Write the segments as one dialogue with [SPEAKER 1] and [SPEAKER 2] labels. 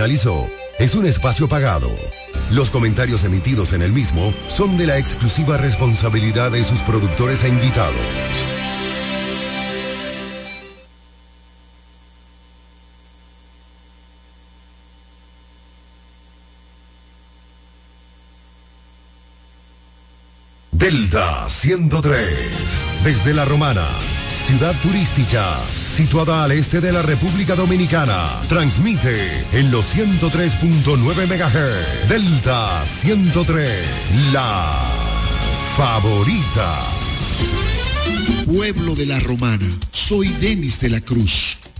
[SPEAKER 1] finalizó es un espacio pagado. Los comentarios emitidos en el mismo son de la exclusiva responsabilidad de sus productores e invitados. Delta 103, desde La Romana, ciudad turística, situada al este de la República Dominicana, transmite en los 103.9 MHz. Delta 103, la favorita.
[SPEAKER 2] Pueblo de la Romana, soy Denis de la Cruz,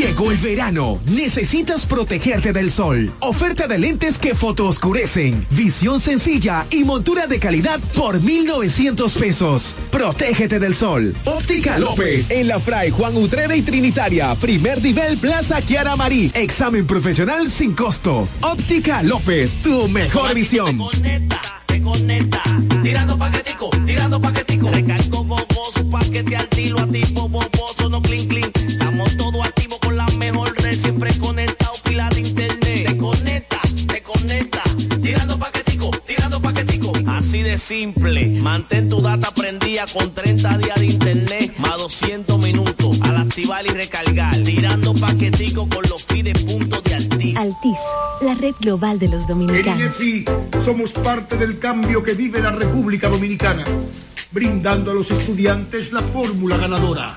[SPEAKER 3] Llegó el verano. Necesitas protegerte del sol. Oferta de lentes que fotooscurecen. Visión sencilla y montura de calidad por 1,900 pesos. Protégete del sol. Óptica López. En la Fray Juan Utrera y Trinitaria. Primer nivel Plaza Kiara Marí. Examen profesional sin costo. Óptica López. Tu mejor visión.
[SPEAKER 4] Conecta, tirando paquetico, tirando paquetico. Recargo gogoso, paquete al tiro, activo, boboso, no clean, clean. Siempre conectado, pila de internet. Te conecta, te conecta, tirando paquetico, tirando paquetico. Así de simple, mantén tu data prendida con 30 días de internet, más 200 minutos. Al activar y recargar, tirando paquetico con los pide puntos de Altis.
[SPEAKER 5] Altis, la red global de los
[SPEAKER 6] En
[SPEAKER 5] dominicanos.
[SPEAKER 6] INEFI somos parte del cambio que vive la República Dominicana, brindando a los estudiantes la fórmula ganadora.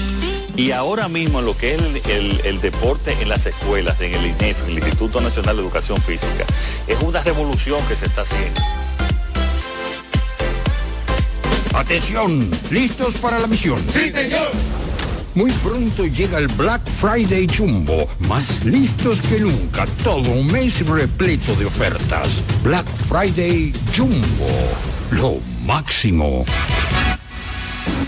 [SPEAKER 7] Y ahora mismo lo que es el, el- el deporte en las escuelas, en el INEF, el Instituto Nacional de Educación Física, es una revolución que se está haciendo.
[SPEAKER 8] Atención, ¿listos para la misión?
[SPEAKER 4] Sí, señor.
[SPEAKER 8] Muy pronto llega el Black Friday Jumbo, más listos que nunca, todo un mes repleto de ofertas. Black Friday Jumbo, lo máximo.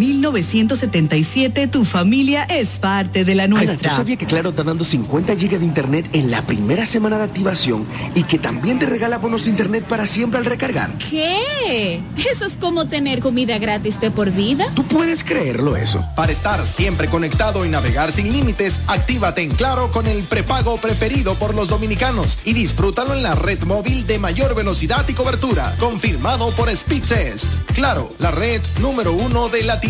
[SPEAKER 9] 1977 tu familia es parte de la
[SPEAKER 10] Ana, ¿tú
[SPEAKER 9] nuestra.
[SPEAKER 10] sabías que Claro está dando 50 gigas de internet en la primera semana de activación y que también te regala bonos de internet para siempre al recargar?
[SPEAKER 11] ¿Qué? ¿Eso es como tener comida gratis de por vida?
[SPEAKER 10] ¿Tú puedes creerlo eso?
[SPEAKER 12] Para estar siempre conectado y navegar sin límites, actívate en Claro con el prepago preferido por los dominicanos y disfrútalo en la red móvil de mayor velocidad y cobertura, confirmado por Speed Test. Claro, la red número uno de Latinoamérica.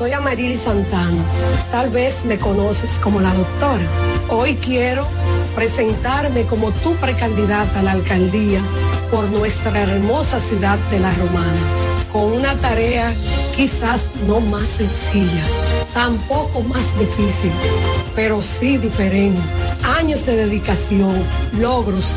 [SPEAKER 13] Soy Amarili Santana. Tal vez me conoces como la doctora. Hoy quiero presentarme como tu precandidata a la alcaldía por nuestra hermosa ciudad de La Romana, con una tarea quizás no más sencilla, tampoco más difícil, pero sí diferente. Años de dedicación, logros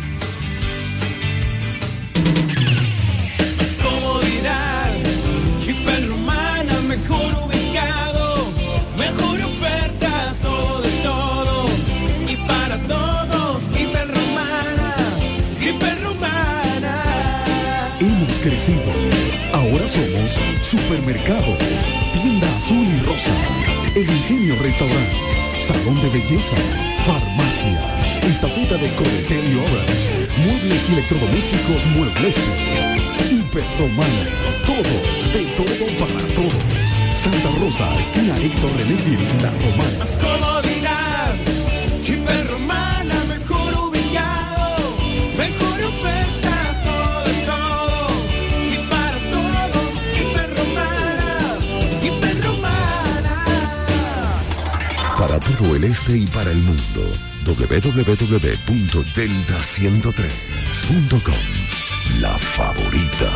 [SPEAKER 3] Belleza, Farmacia, Estafeta de Coletel Muebles y Electrodomésticos Muebles, Hiperromana, todo, de todo para todos. Santa Rosa, esquina Héctor René La Romana.
[SPEAKER 14] Todo
[SPEAKER 1] el este y para el mundo, www.delta103.com. La favorita.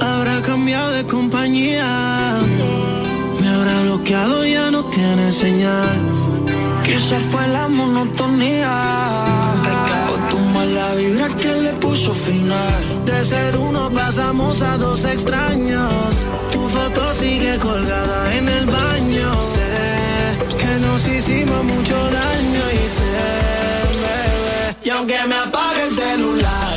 [SPEAKER 14] Habrá cambiado de compañía, me habrá bloqueado, ya no tiene señal. Quizás fue la monotonía o tu mala vibra que le puso final. De ser uno pasamos a dos extraños. Tu foto sigue colgada en el baño. Nos hicimos mucho daño y sé, bebé. Y aunque me apague el celular,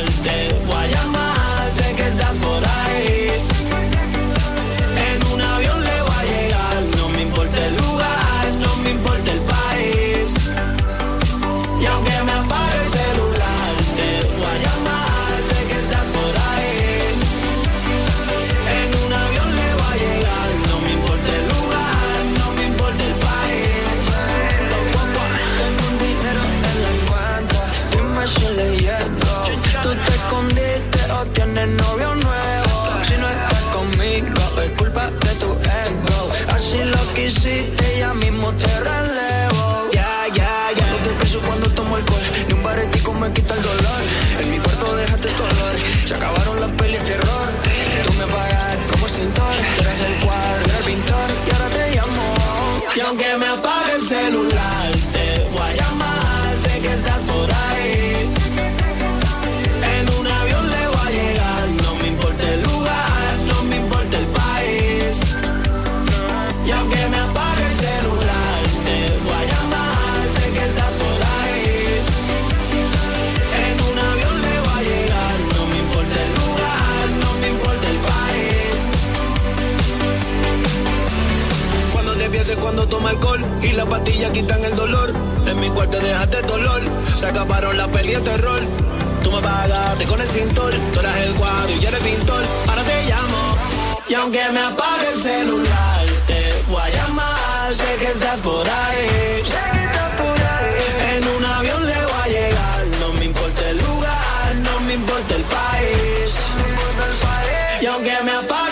[SPEAKER 15] quitan el dolor. En mi cuarto dejaste dolor. Se acabaron la peli de terror. Tú me pagaste con el cintor. Tú eras el cuadro y yo era el pintor. Ahora te llamo. Y aunque me apague el celular, te voy a llamar. Sé que estás por ahí. En un avión le voy a llegar. No me importa el lugar, no me importa el país. Y aunque me apague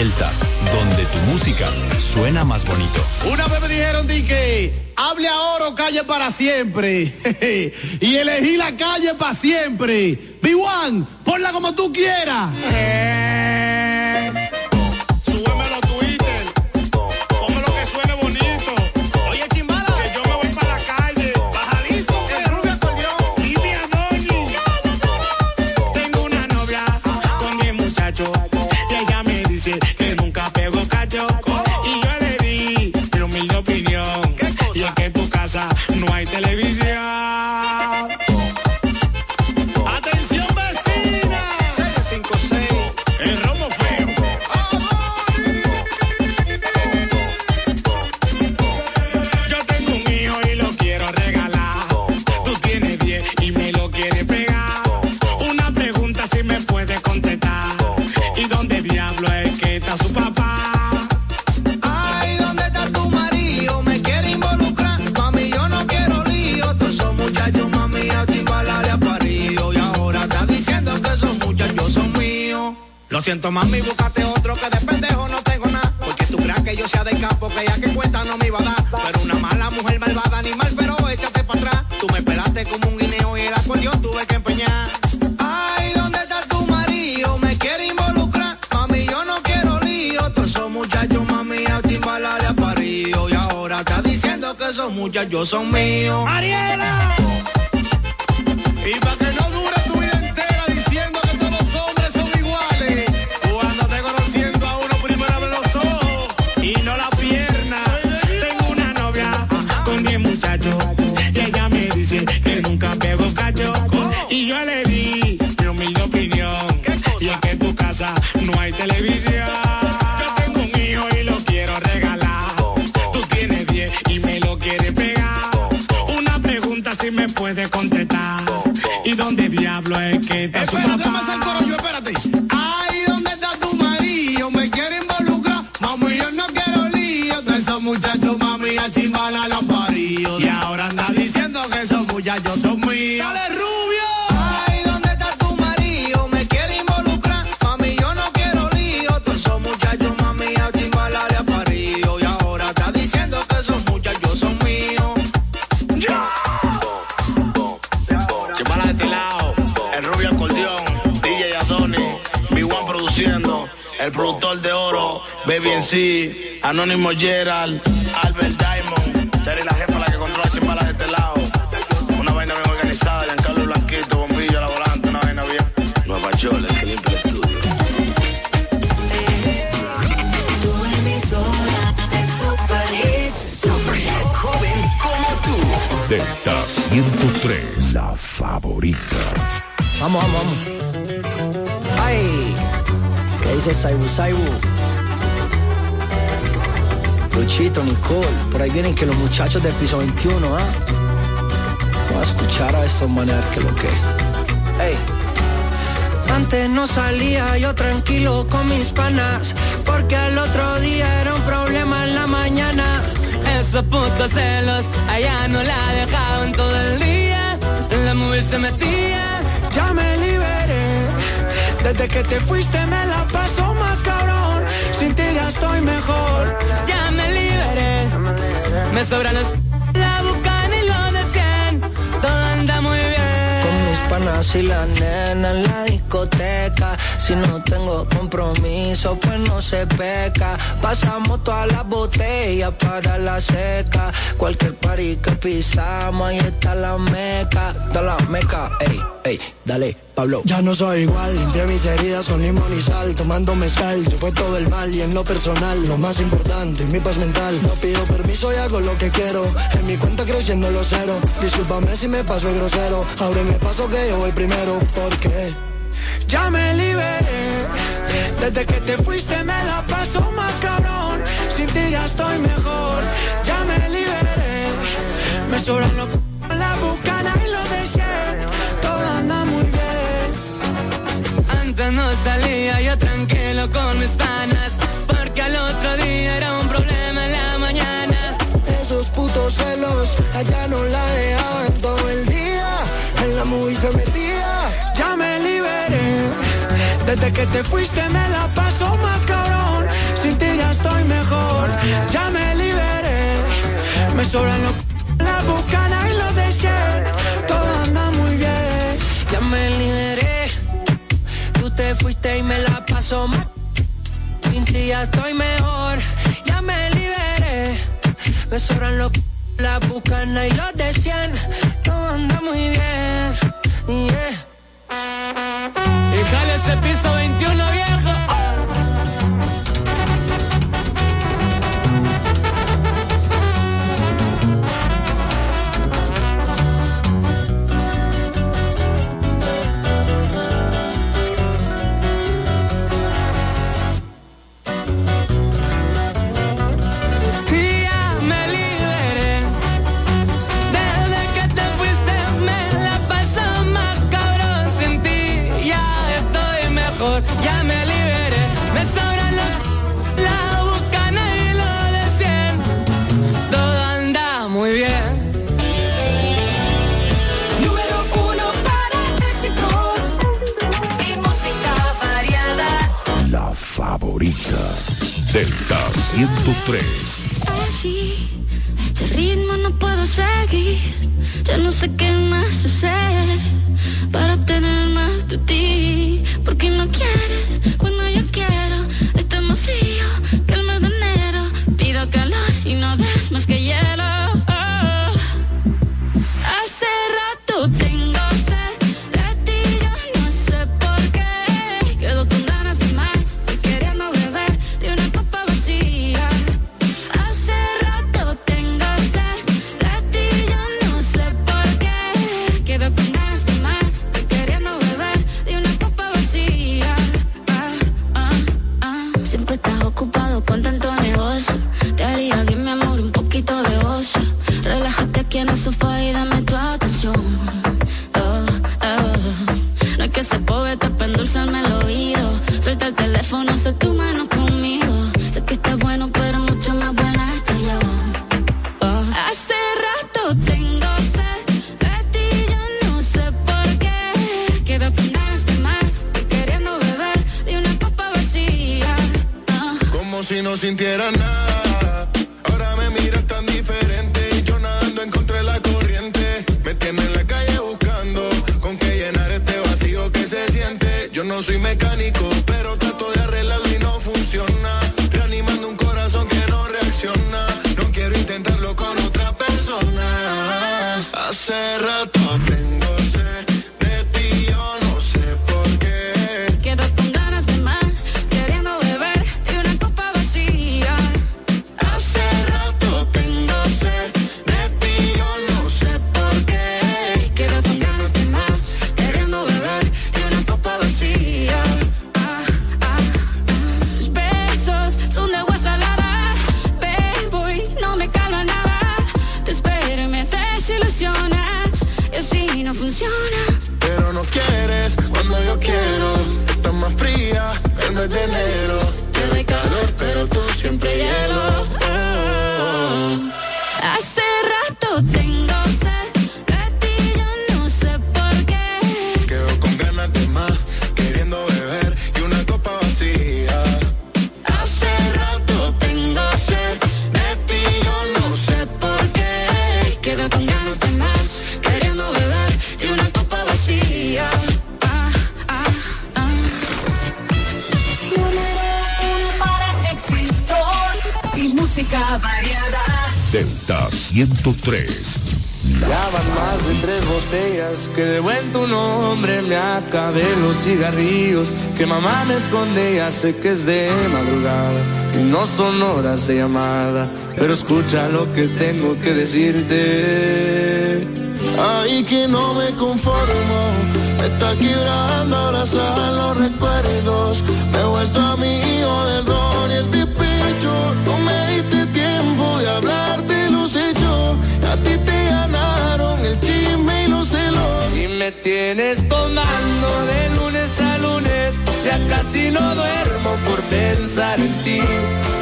[SPEAKER 16] Delta, donde tu música suena más bonito.
[SPEAKER 17] Una vez me dijeron di que hable ahora o calle para siempre. y elegí la calle para siempre. B1, ponla como tú quieras.
[SPEAKER 15] Son míos.
[SPEAKER 18] Es
[SPEAKER 4] Baby en sí, Anónimo Gerald, Albert Diamond, Cherry la jefa la que controla Chimbala de este lado. Una vaina bien organizada, Giancarlo Blanquito, bombillo a la volante, una vaina bien. Nueva York, el que limpia el estudio.
[SPEAKER 1] Joven como tú.
[SPEAKER 19] Delta 103, la favorita.
[SPEAKER 20] Vamos, vamos, vamos. ¡Ay! ¿Qué dice Saibu Saibu? Luchito, Nicole, por ahí vienen que los muchachos del piso 21, ¿ah? Vamos a escuchar a estos maneras que lo que. ¡Ey!
[SPEAKER 21] Antes no salía yo tranquilo con mis panas, porque al otro día era un problema en la mañana.
[SPEAKER 22] Esos putos celos, allá no la dejaban todo el día. La movie se metía.
[SPEAKER 21] Ya me liberé, desde que te fuiste me la paso más cabrón. Sin ti ya estoy mejor.
[SPEAKER 22] Me sobran los. La buscan y lo desean. Todo anda muy bien.
[SPEAKER 20] Con mis panas y la nena en la discoteca. Si no tengo compromiso, pues no se peca. Pasamos todas las botellas para la seca. Cualquier party que pisamos, ahí está la meca. Da la meca, ey, ey, dale, Pablo.
[SPEAKER 14] Ya no soy igual, limpié mis heridas son limón y sal. Tomando mezcal, se fue todo el mal y en lo personal, lo más importante, mi paz mental. No pido permiso y hago lo que quiero. En mi cuenta creciendo los cero. Discúlpame si me paso el grosero. Ahora me paso que yo voy primero. Porque
[SPEAKER 20] ya me liberé. Desde que te fuiste me la paso más cabrón. Sin ti ya estoy mejor. Ya me liberé. Me sobran los la bucana y lo de Todo anda muy bien.
[SPEAKER 22] Antes no salía yo tranquilo con mis panas. Porque al otro día era un problema en la mañana.
[SPEAKER 14] Esos putos celos, allá no la dejaban todo el día. En la movie se metía.
[SPEAKER 20] Desde que te fuiste me la paso más cabrón. Sin ti ya estoy mejor. Ya me liberé. Me sobran los la bucana y los de Todo anda muy bien. Ya me liberé. Tú te fuiste y me la paso mal. Sin ti ya estoy mejor. Ya me liberé. Me sobran los la bucana y los de Todo anda muy bien. Yeah.
[SPEAKER 22] Y jale ese piso 21 viejo.
[SPEAKER 23] Delta 103.
[SPEAKER 24] Así, este ritmo no puedo seguir. Ya no sé qué más hacer para obtener más de ti. Porque no quieres cuando yo quiero. Está más frío que el mes de enero. Pido calor y no des más que
[SPEAKER 22] que mamá me esconde ya sé que es de madrugada y no son horas de llamada pero escucha lo que tengo que decirte
[SPEAKER 25] Ay, que no me conformo, me está quebrando abrazar los recuerdos. Me he vuelto amigo del ron y el despecho. No me diste tiempo de hablar de los hechos. A ti te ganaron el chisme y los celos.
[SPEAKER 22] y me tienes tomando de lunes ya casi no duermo por pensar en ti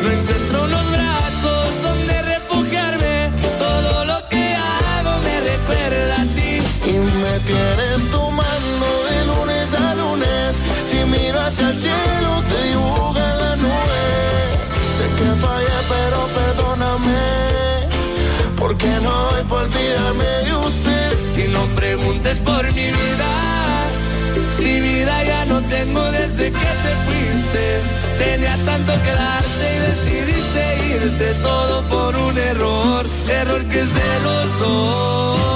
[SPEAKER 22] no encuentro los brazos donde refugiarme todo lo que hago me recuerda a ti
[SPEAKER 25] Y me tienes tomando de lunes a lunes. Si miro hacia el cielo, te dibuja la nube. Sé que fallé, pero perdóname. Porque no doy por olvidarme de usted.
[SPEAKER 22] y no preguntes por mi vida si vida ya no tengo tenía tanto que darte y decidiste irte todo por un error error que es de los dos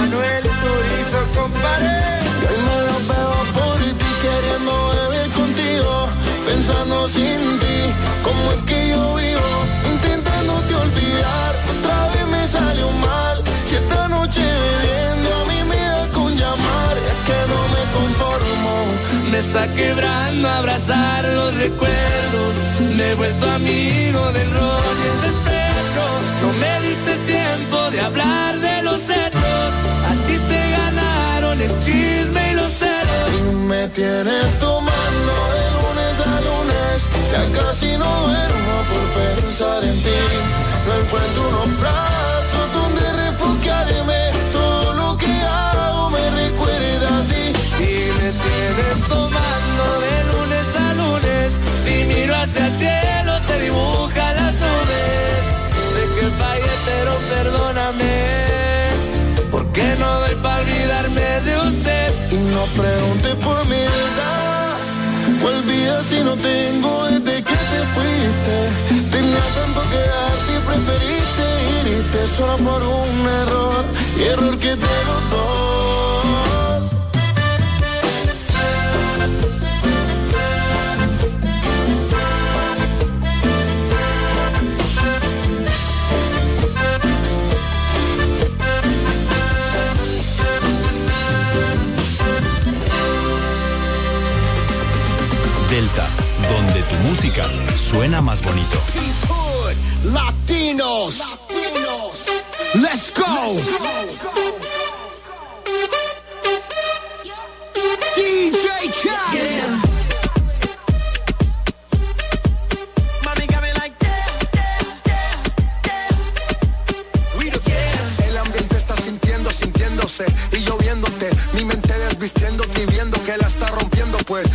[SPEAKER 25] Manuel Turizo, compadre. Y hoy me lo veo por ti, queriendo beber contigo, pensando sin ti, como es que yo Otra vez me salió mal, si esta noche bebiendo a mí me da con llamar, es que no me conformo.
[SPEAKER 22] me está quebrando abrazar los recuerdos. Me he vuelto amigo del ron y el despecho no me diste tiempo de hablar de los hechos. A ti te ganaron el chisme y los celos
[SPEAKER 25] Y me tienes tomando de lunes a lunes, ya casi no duermo por pensar en ti. No encuentro unos brazos donde refugiarme, todo lo que hago me recuerda a ti.
[SPEAKER 22] y me tienes tomando de lunes a lunes si miro hacia el cielo te dibuja las nubes sé que fallé pero perdóname porque no
[SPEAKER 25] Y no preguntes por mi edad, olvida si no tengo desde que te fuiste. Tenía tanto que darte y preferiste irte solo por un error, y error que de los
[SPEAKER 16] tu música suena más bonito.
[SPEAKER 25] Latinos. Let's go. DJ Khaled.
[SPEAKER 15] Like
[SPEAKER 25] El ambiente está sintiendo, sintiéndose y lloviéndote. Mi mente desvistiéndote y viendo que la está rompiendo. Pues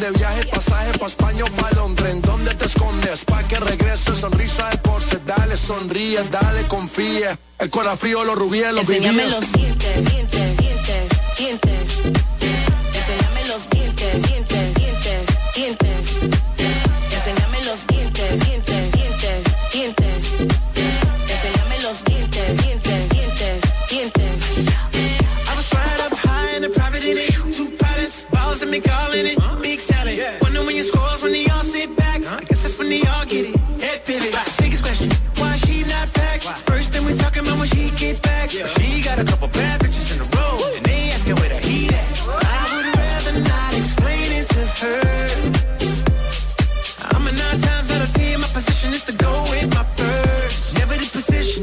[SPEAKER 25] de viaje, pasaje pa' España o pa' Londres. ¿En dónde te escondes? Pa' que regrese, sonrisa de porce. Dale, sonríe, dale, confía. El corazón frío, los rubíes, los
[SPEAKER 26] Enséñame
[SPEAKER 25] vivíes.
[SPEAKER 26] los dientes, dientes, dientes, dientes.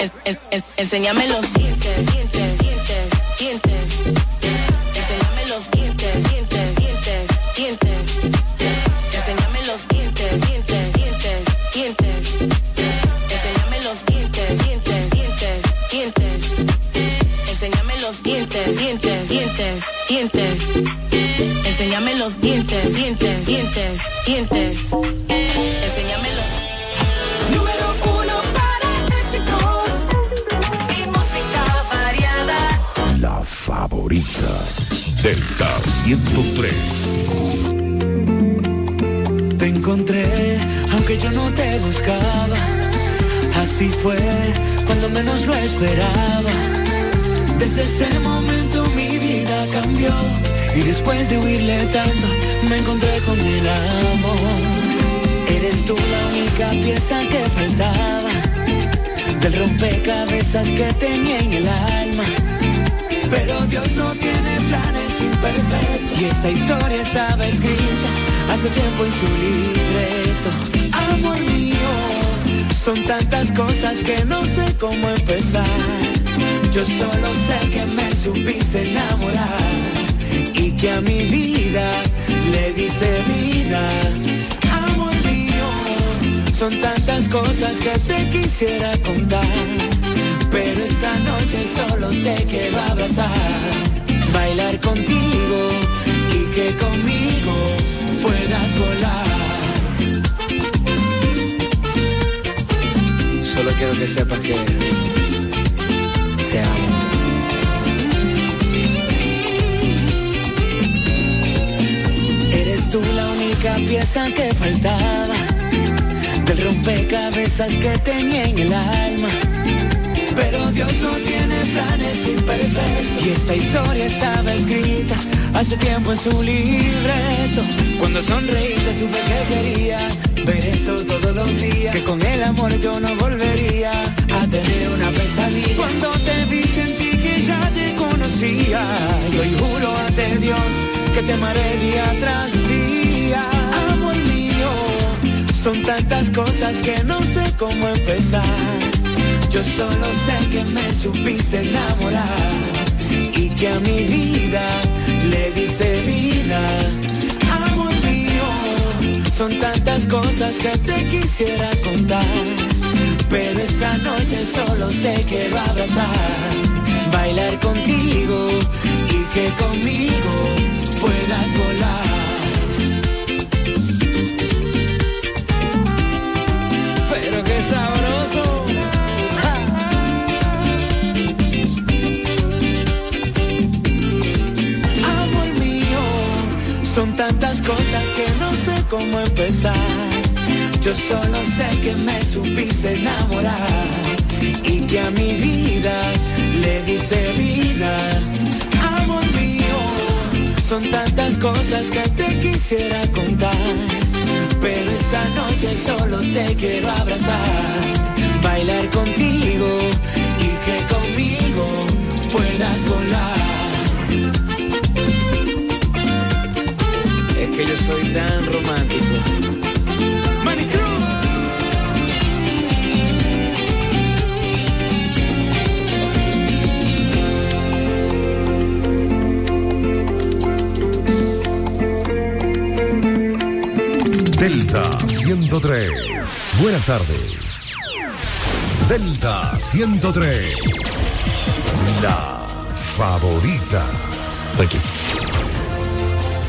[SPEAKER 26] Es- enséñame los dientes, dientes, dientes, dientes. Enséñame los dientes, dientes, dientes, dientes. Enséñame los dientes, dientes, dientes, dientes. Enséñame los dientes, dientes, dientes, dientes. Enséñame los dientes, dientes, dientes, dientes. Enséñame los dientes, dientes, dientes, dientes.
[SPEAKER 23] 103.
[SPEAKER 19] Te encontré, aunque yo no te buscaba. Así fue cuando menos lo esperaba. Desde ese momento mi vida cambió. Y después de huirle tanto, me encontré con el amor. Eres tú la única pieza que faltaba. Del rompecabezas que tenía en el alma. Pero Dios no tiene Y esta historia estaba escrita hace tiempo en su libreto. Amor mío, son tantas cosas que no sé cómo empezar. Yo solo sé que me supiste enamorar y que a mi vida le diste vida. Amor mío, son tantas cosas que te quisiera contar. Pero esta noche solo te quiero abrazar, bailar contigo y que conmigo puedas volar.
[SPEAKER 27] Solo quiero que sepas que te amo.
[SPEAKER 19] Eres tú la única pieza que faltaba del rompecabezas que tenía en el alma. Pero Dios no tiene planes imperfectos. Y esta historia estaba escrita hace tiempo en su libreto. Cuando sonreíste supe que quería ver eso todos los días. Que con el amor yo no volvería a tener una pesadilla. Cuando te vi sentí que ya te conocía. Y hoy juro ante Dios que te amaré día tras día. Amor mío, son tantas cosas que no sé cómo empezar. Yo solo sé que me supiste enamorar y que a mi vida le diste vida. Amor mío, son tantas cosas que te quisiera contar. Pero esta noche solo te quiero abrazar, bailar contigo y que conmigo puedas volar. Pero qué sabroso. Son tantas cosas que no sé cómo empezar. Yo solo sé que me supiste enamorar y que a mi vida le diste vida. Amor mío, son tantas cosas que te quisiera contar. Pero esta noche solo te quiero abrazar, bailar contigo y que conmigo puedas volar. Que yo soy tan romántico.
[SPEAKER 1] Delta 103. Buenas tardes. Delta 103. La favorita.
[SPEAKER 23] Aquí.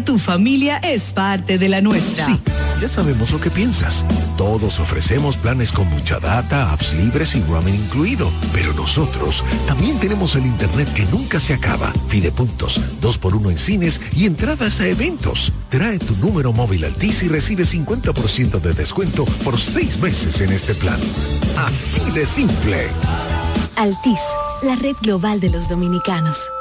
[SPEAKER 9] tu familia es parte de la nuestra.
[SPEAKER 23] Sí, ya sabemos lo que piensas. Todos ofrecemos planes con mucha data, apps libres y roaming incluido. Pero nosotros también tenemos el internet que nunca se acaba. Fidepuntos, 2x1 en cines y entradas a eventos. Trae tu número móvil Altis y recibe 50% de descuento por seis meses en este plan. Así de simple.
[SPEAKER 5] Altis, la red global de los dominicanos.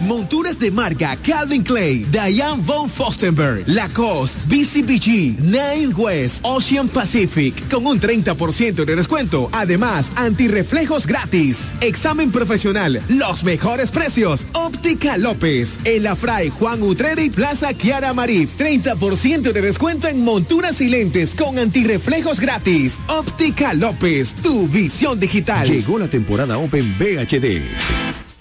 [SPEAKER 28] Monturas de marca Calvin Clay, Diane von Fostenberg, Lacoste, BCBG, Nine West, Ocean Pacific, con un 30% de descuento. Además, antirreflejos gratis. Examen profesional, los mejores precios. Óptica López, El Afray, Juan Utreri, Plaza Kiara Marí. 30% de descuento en monturas y lentes con antirreflejos gratis. Óptica López, tu visión digital.
[SPEAKER 3] Llegó la temporada Open VHD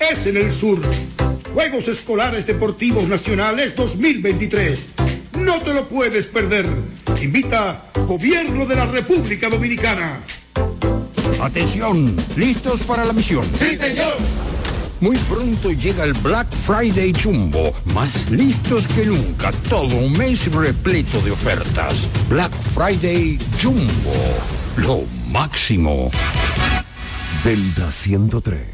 [SPEAKER 6] es en el sur. Juegos Escolares Deportivos Nacionales 2023. No te lo puedes perder. Invita Gobierno de la República Dominicana.
[SPEAKER 8] Atención, ¿listos para la misión?
[SPEAKER 6] Sí, señor.
[SPEAKER 8] Muy pronto llega el Black Friday Jumbo, más listos que nunca, todo un mes repleto de ofertas. Black Friday Jumbo, lo máximo.
[SPEAKER 1] Delta 103.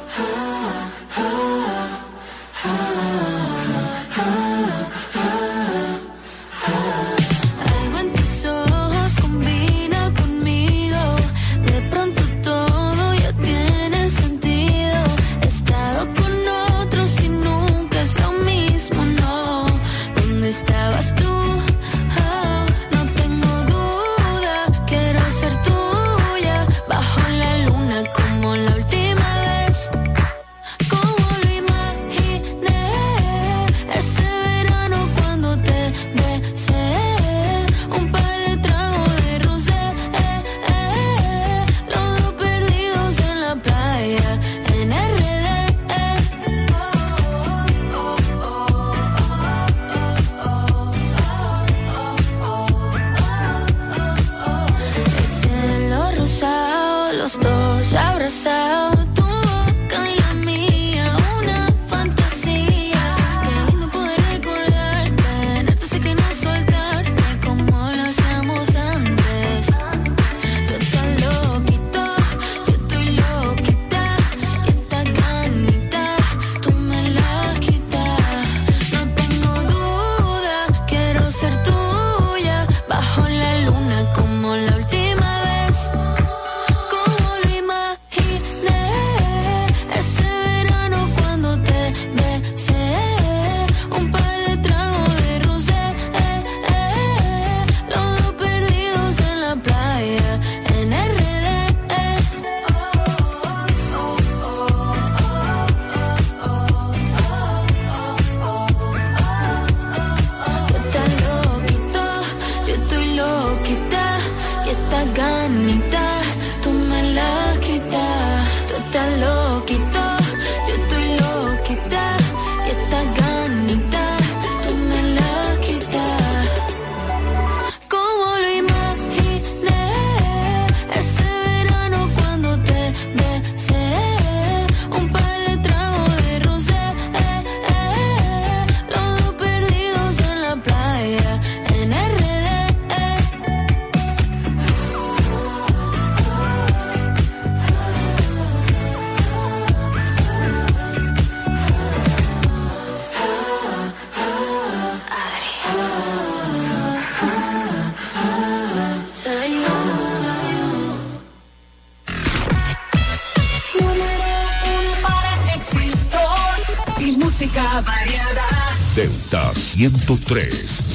[SPEAKER 29] 103,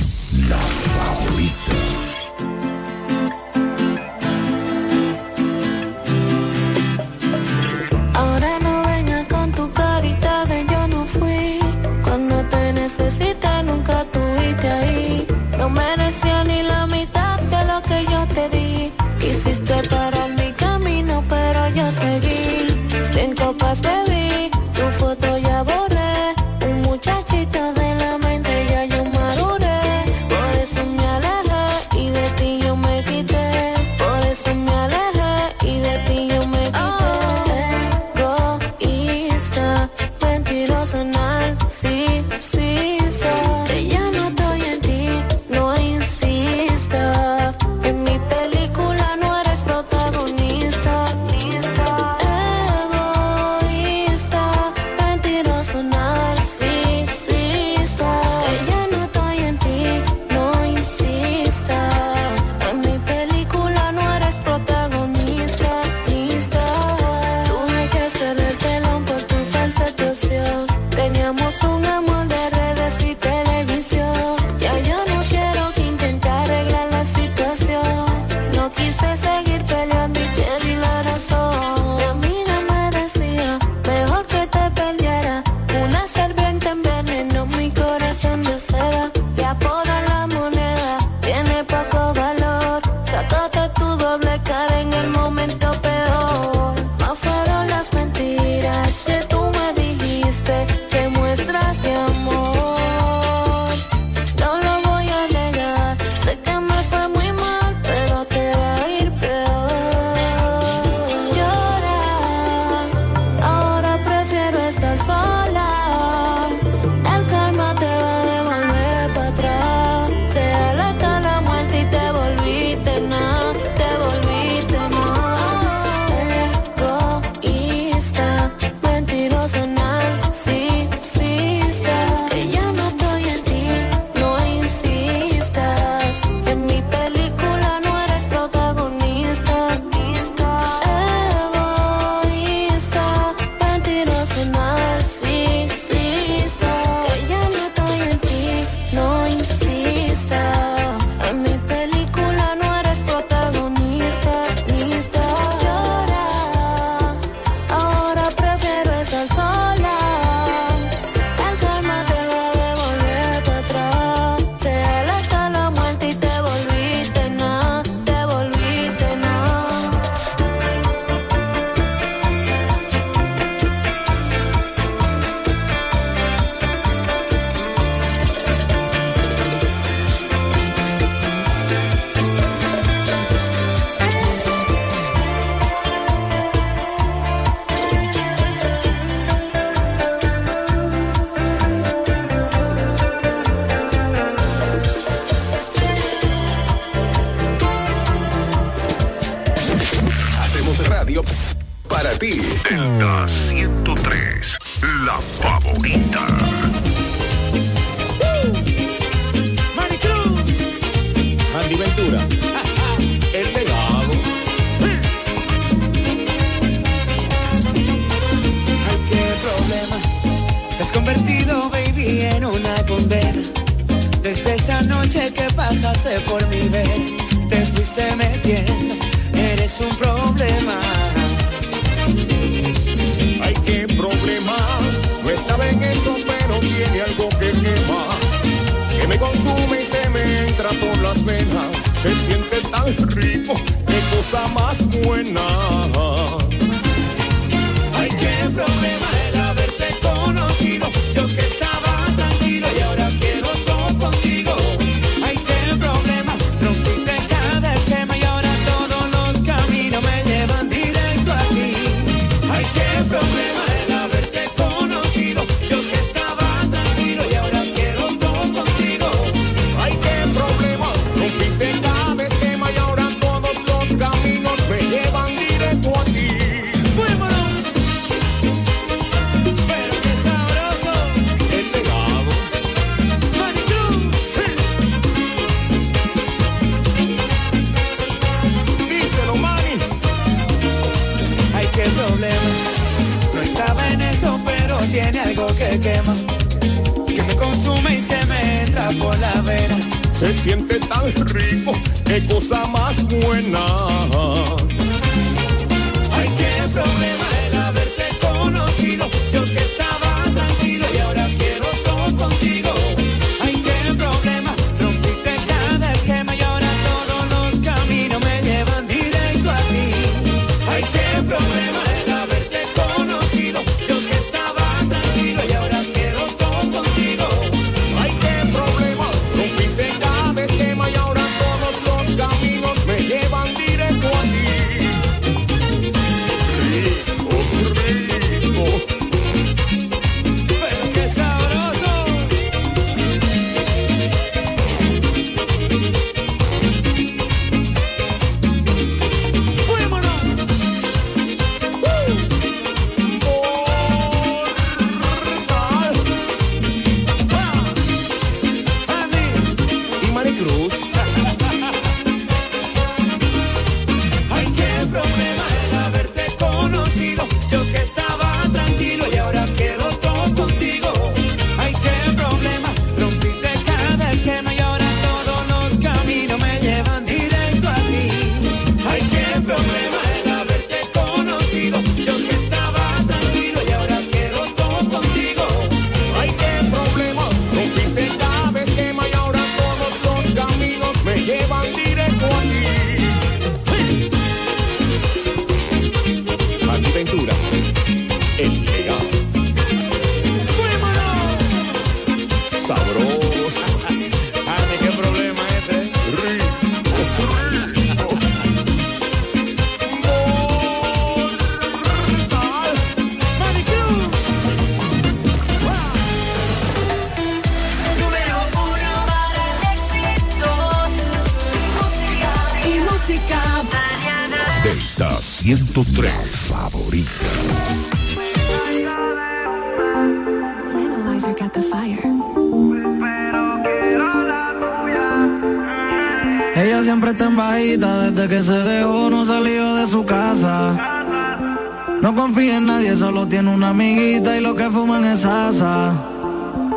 [SPEAKER 21] solo tiene una amiguita y lo que fuman es asa.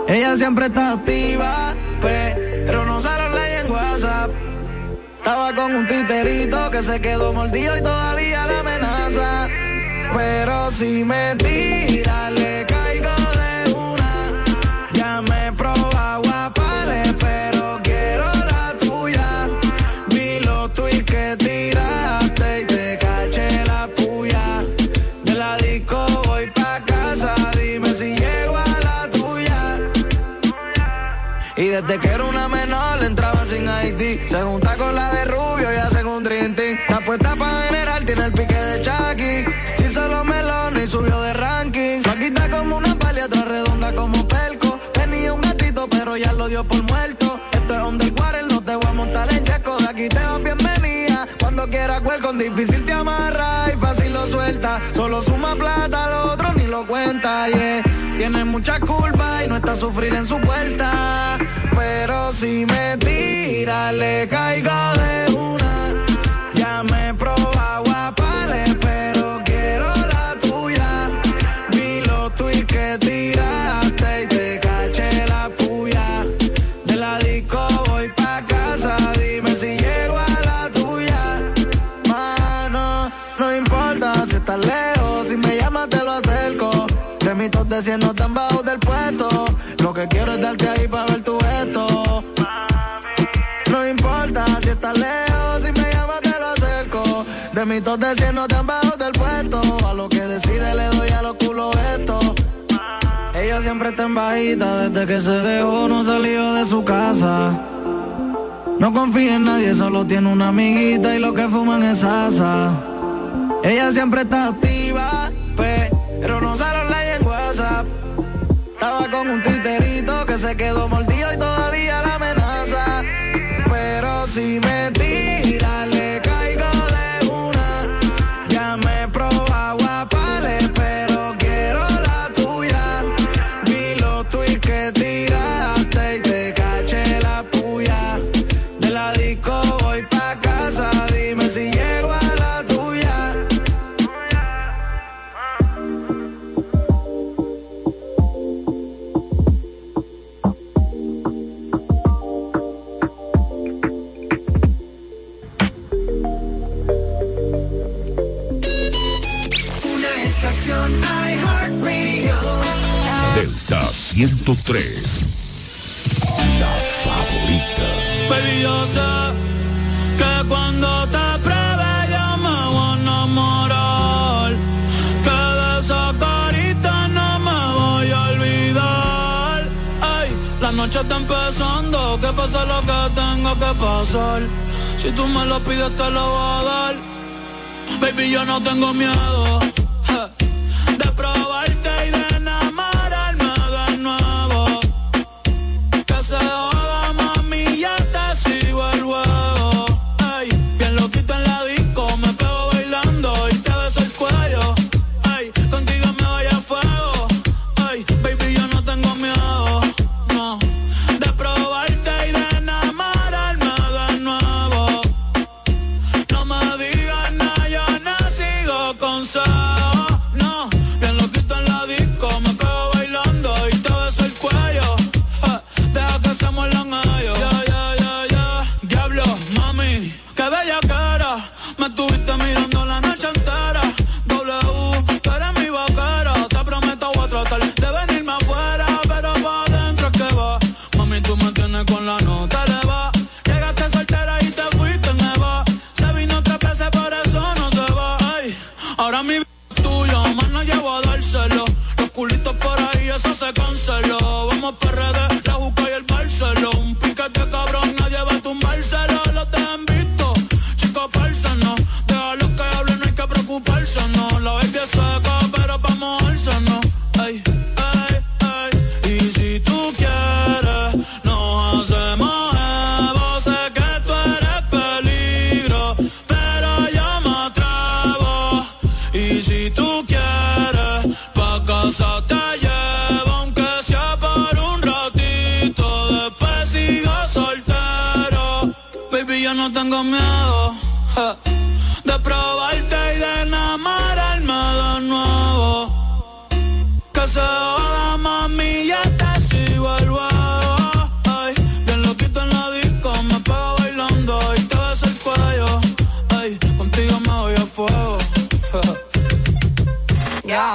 [SPEAKER 21] Ella siempre está activa, pero no se lo lee en WhatsApp. Estaba con un titerito que se quedó mordido y todavía la amenaza. Pero si me tiran mucha culpa y no está a sufrir en su puerta. Pero si me tira, le caigo de una. Ya me he probado a pares, pero quiero la tuya. Vi los tweets que tiraste y te caché la puya. De la disco voy pa' casa, dime si llego a la tuya. Mano, no importa si estás lejos, si me llamas te lo acerco. De mi top de 100 no que quiero es darte ahí para ver tu esto. No importa si estás lejos, si me llamas te lo acerco. De mi top de 100 no tan bajo del puesto. A lo que decide le doy a los culos esto. Ella siempre está en bajita, desde que se dejó no salió de su casa. No confía en nadie, solo tiene una amiguita y lo que fuman es asa. Ella siempre está activa, pero no sale online en WhatsApp. Estaba con un se quedó mordido y todavía la amenaza. Pero si me
[SPEAKER 23] 103. La favorita.
[SPEAKER 21] Baby, yo sé que cuando te pruebe yo me voy a enamorar. Que de esa carita no me voy a olvidar. Ay, la noche está empezando, que pasa lo que tengo que pasar. Si tú me lo pides te lo voy a dar. Baby, yo no tengo miedo. De probarte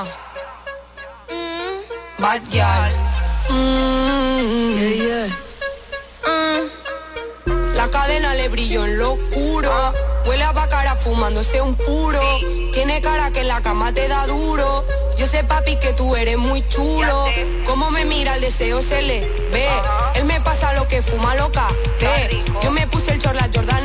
[SPEAKER 21] Ya.
[SPEAKER 30] Bad girl. Mm, yeah, yeah. Mm. La cadena le brilló en lo oscuro. Huele a bacara fumándose un puro. Tiene cara que en la cama te da duro. Yo sé, papi, que tú eres muy chulo. Como me mira, el deseo se le ve. Él me pasa lo que fuma loca. Yo me puse el chorla Jordan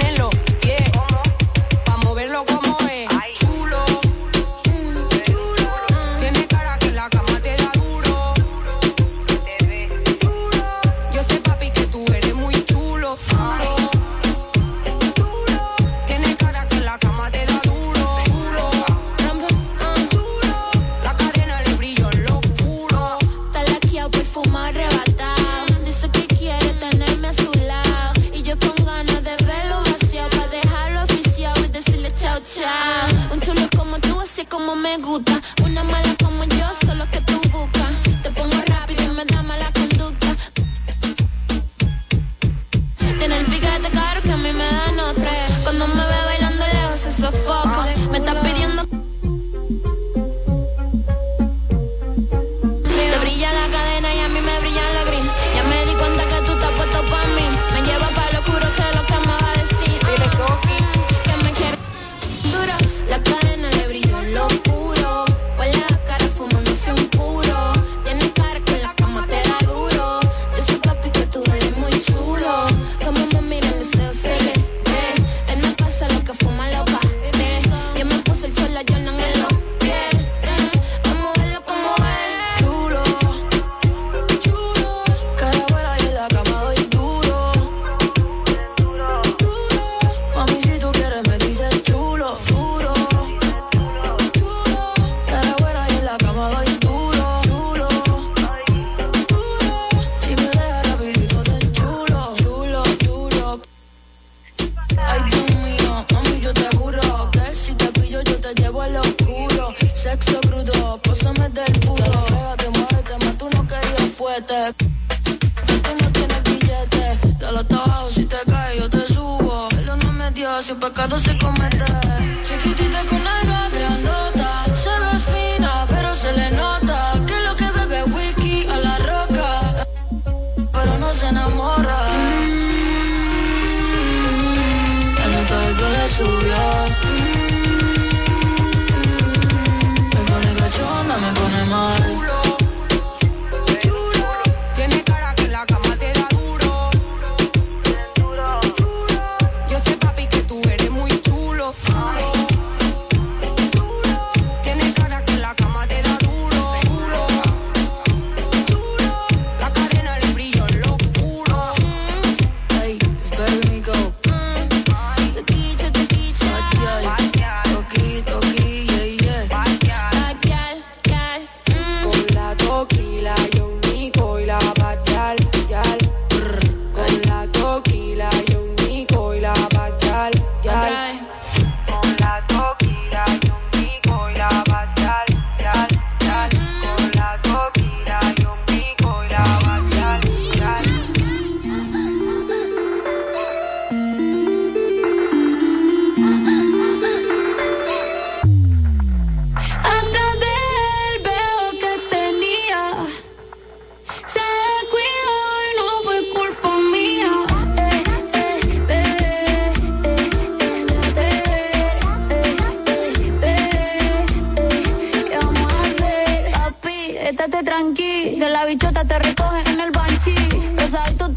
[SPEAKER 21] estate tranqui, que la bichota te recoge en el banchi. Exacto.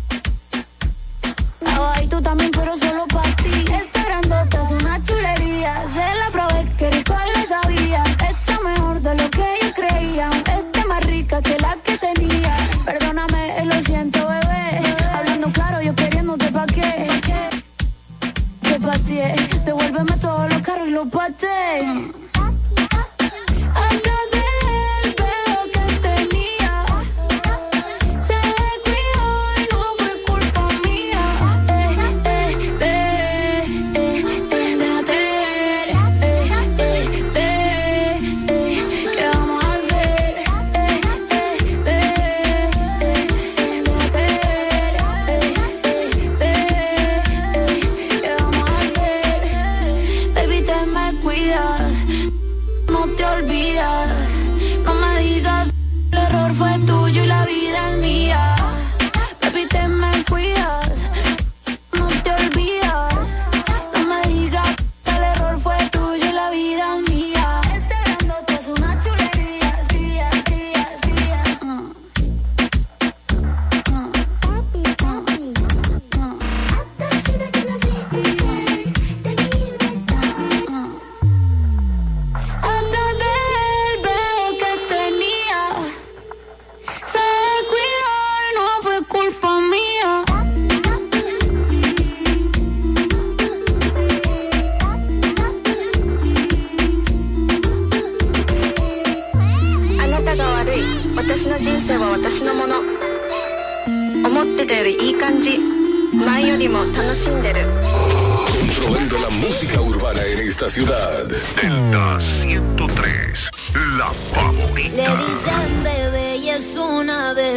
[SPEAKER 21] Ahí tú también, pero solo para ti. Esta grandota es una chulería. Se la probé, que rico le sabía. Está mejor de lo que yo creía. Está más rica que la que tenía. Perdóname, lo siento, bebé. Hablando claro, yo queriéndote pa' qué. Te pateé, devuélveme todos los carros y los pateé.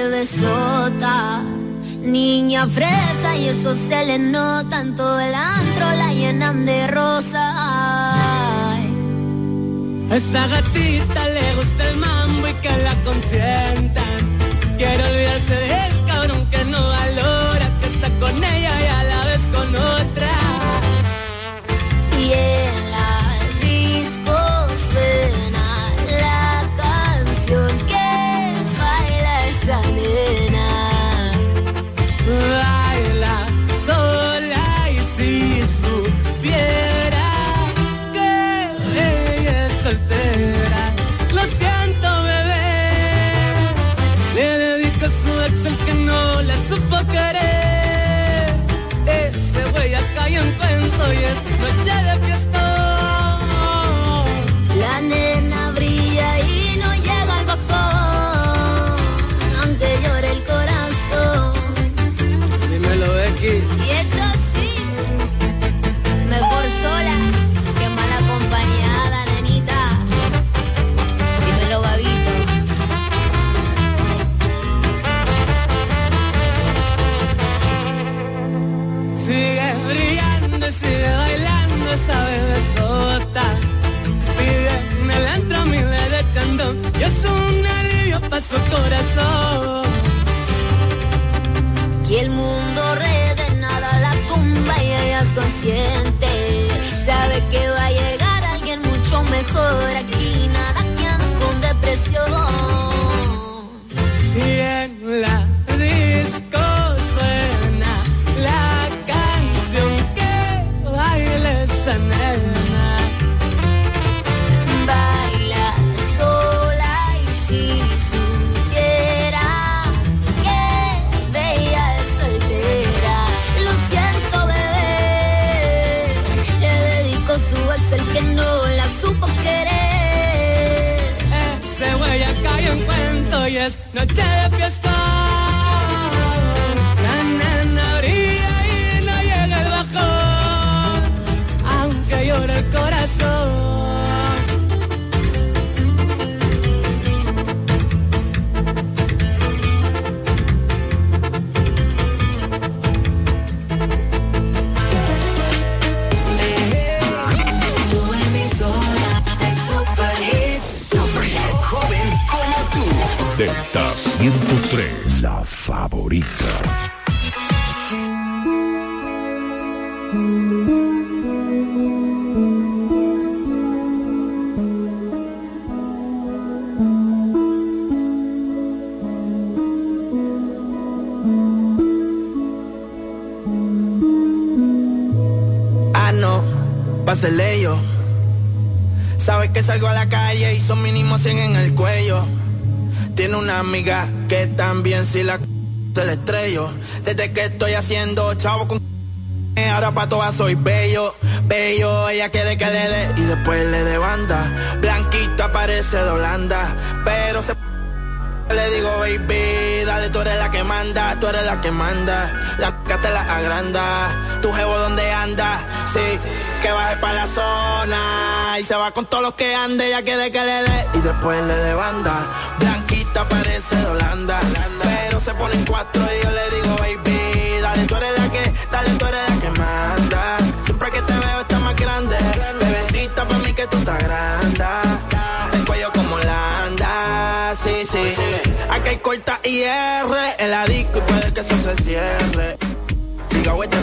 [SPEAKER 21] se desota. Niña fresa y eso se le nota, en todo el antro la llenan de rosa. Ay.
[SPEAKER 22] Esa gatita le gusta el mambo y que la consientan. Quiero olvidarse del cabrón que no valora, que está con ella y a la vez con otra. but corazón.
[SPEAKER 31] Que el mundo de nada la tumba y ella es consciente. Sabe que va a llegar alguien mucho mejor aquí, nada que anda con depresión.
[SPEAKER 22] Y cuento y es
[SPEAKER 23] 103, la favorita.
[SPEAKER 32] Ah, no, pásele yo. Sabes que salgo a la calle y son mínimo 100 en el cuello. Tiene una amiga que también si la se le estrello. Desde que estoy haciendo chavo con ahora pa' todas soy bello, bello, ella quiere que le dé y después le dé banda. Blanquita parece de Holanda, pero se le digo, baby, dale, tú eres la que manda, tú eres la que manda. La c te la agranda, tu jevo donde anda, sí, que baje pa' la zona. Y se va con todos los que ande, ella quiere que le dé y después le dé banda. Blanquita parece Holanda, pero se pone en cuatro y yo le digo, baby, dale, tú eres la que, dale, tú eres la que manda. Siempre que te veo está más grande, bebecita pa' mí que tú estás grande. El cuello como la anda, sí, sí. Aquí hay corta y R en la disco y puede que eso se cierre. Diga, este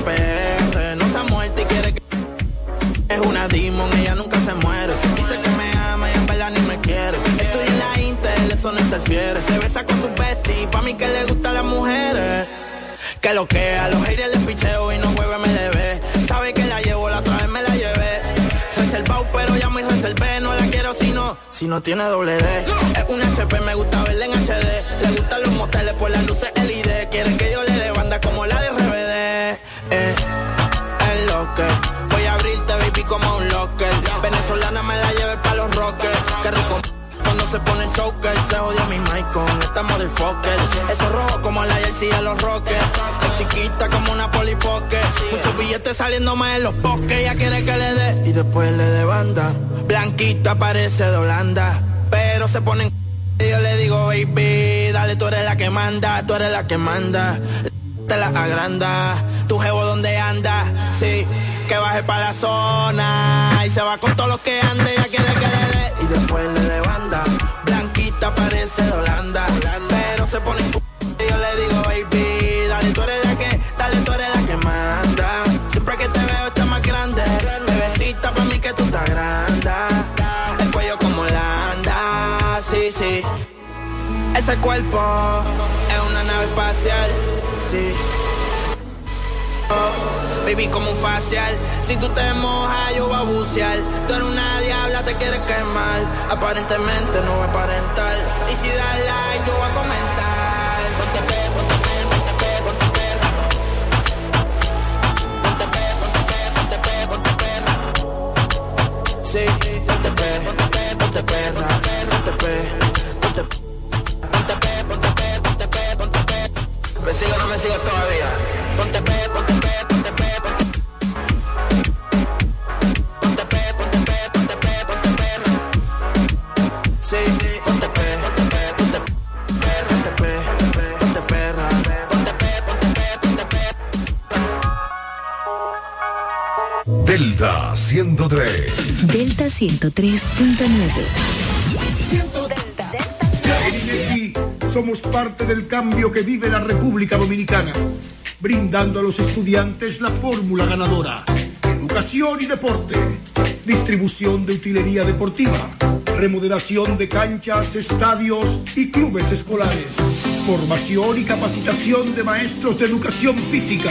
[SPEAKER 32] Se besa con su bestie, pa' mí que le gustan las mujeres. Que lo que a los haters les picheo y no juego MLB. Sabe que la llevo, la otra vez me la llevé. Reservado, pero ya muy reservé. No la quiero si no, si no tiene doble D. Es un HP, me gusta verla en HD. Le gustan los moteles por las luces LED. Quieren que yo le dé banda como la de RBD. Eh, es lo que voy a abrirte, baby, como un locker. Venezolana me la lleve pa' los rockers. Qué rico. Cuando se pone el choker, se odia mi mic con esta motherfucker. Eso rojo como la jersey de los rockers. Es chiquita como una polipoque. Muchos billetes saliendo más en los bosques. Ella quiere que le dé y después le dé banda. Blanquita parece de Holanda, pero se pone en y yo le digo, baby, dale, tú eres la que manda, tú eres la que manda. Te la agranda, tu jevo donde anda, sí, que baje pa' la zona. Y se va con todos los que ande, ella quiere que le dé. Y después le. Holanda, pero se pone y yo le digo, baby, dale, tú eres la que, dale, tú eres la que manda. Siempre que te veo está más grande, bebecita pa' mí que tú estás grande. El cuello como la anda, sí, sí. Ese cuerpo es una nave espacial, sí. Oh, baby, como un facial. Si tú te mojas, yo voy a bucear. Tú eres una diabla, te quieres quemar. Aparentemente no voy a aparentar. Y si das like, yo voy a comentar. Ponte pe, ponte pe, ponte pe, ponte perra. Ponte pe, ponte pe, ponte pe, ponte perra. Sí, ponte pe, ponte pe, ponte perra. Ponte pe, ponte pe. Ponte pe, ponte pe, ponte pe, ponte pe. ¿Me sigo o no me sigo todavía? Ponte pe, ponte pe, ponte pe,
[SPEAKER 1] 103.
[SPEAKER 5] Delta 103.9.
[SPEAKER 6] Somos parte del cambio que vive la República Dominicana, brindando a los estudiantes la fórmula ganadora. Educación y deporte, distribución de utilería deportiva, remodelación de canchas, estadios y clubes escolares, formación y capacitación de maestros de educación física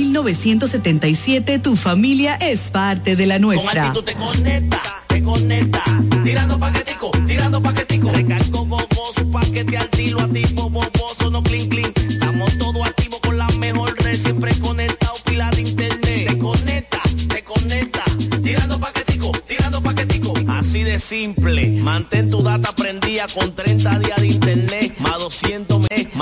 [SPEAKER 9] tu familia es parte de la nuestra.
[SPEAKER 4] te conecta, te conecta. Tirando paquetico, tirando paquetico. Recargo gogoso, paquete al tiro, activo, boboso, no clean clean. Estamos todos activos con la mejor red, siempre conectado, pila de internet. Te conecta, te conecta. Tirando paquetico, tirando paquetico. Así de simple, mantén tu data prendida con 30 días de internet, más 200 mes.